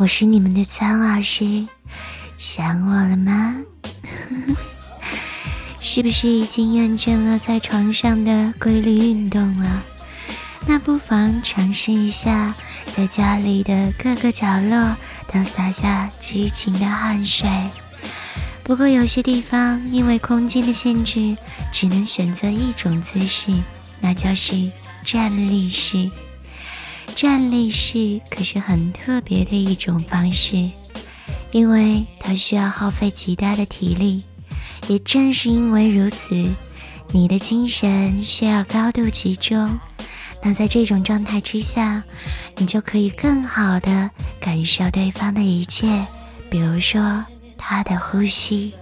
我是你们的苍老师，想我了吗？是不是已经厌倦了在床上的规律运动了？那不妨尝试一下，在家里的各个角落都洒下激情的汗水。不过有些地方因为空间的限制，只能选择一种姿势，那就是站立式。站立式可是很特别的一种方式，因为它需要耗费极大的体力。也正是因为如此，你的精神需要高度集中。那在这种状态之下，你就可以更好的感受对方的一切，比如说他的呼吸。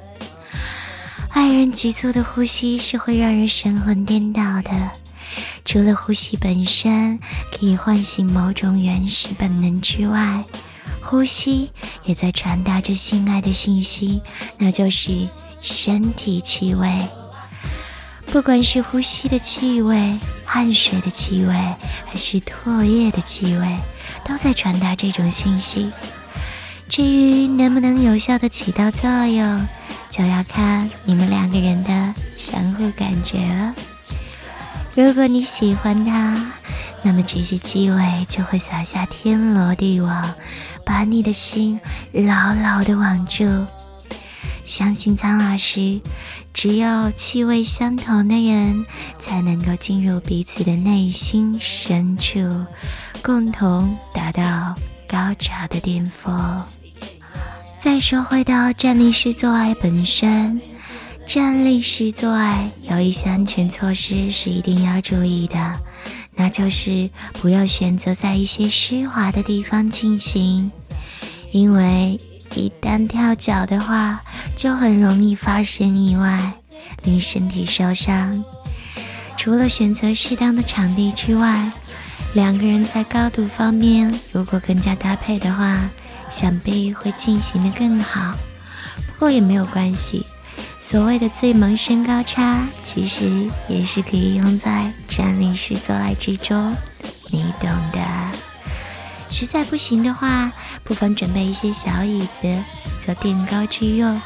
爱人急促的呼吸是会让人神魂颠倒的。除了呼吸本身可以唤醒某种原始本能之外，呼吸也在传达着性爱的信息，那就是身体气味。不管是呼吸的气味、汗水的气味，还是唾液的气味，都在传达这种信息。至于能不能有效的起到作用，就要看你们两个人的相互感觉了。如果你喜欢他，那么这些气味就会撒下天罗地网，把你的心牢牢的网住。相信苍老师，只有气味相同的人，才能够进入彼此的内心深处，共同达到高潮的巅峰。再说回到站立式做爱本身。站立式做爱有一些安全措施是一定要注意的，那就是不要选择在一些湿滑的地方进行，因为一旦跳脚的话，就很容易发生意外，令身体受伤。除了选择适当的场地之外，两个人在高度方面如果更加搭配的话，想必会进行的更好。不过也没有关系。所谓的最萌身高差，其实也是可以用在站立式做爱之中，你懂的。实在不行的话，不妨准备一些小椅子做垫高之用，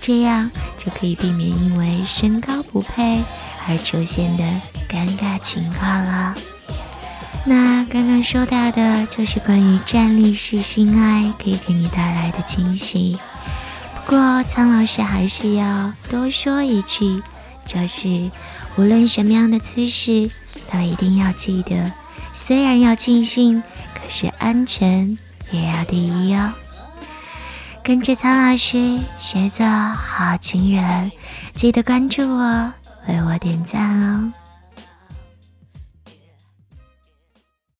这样就可以避免因为身高不配而出现的尴尬情况了。那刚刚说到的就是关于站立式性爱可以给你带来的惊喜。不过，苍老师还是要多说一句，就是无论什么样的姿势，都一定要记得，虽然要尽兴，可是安全也要第一哦。跟着苍老师学做好情人，记得关注我，为我点赞哦。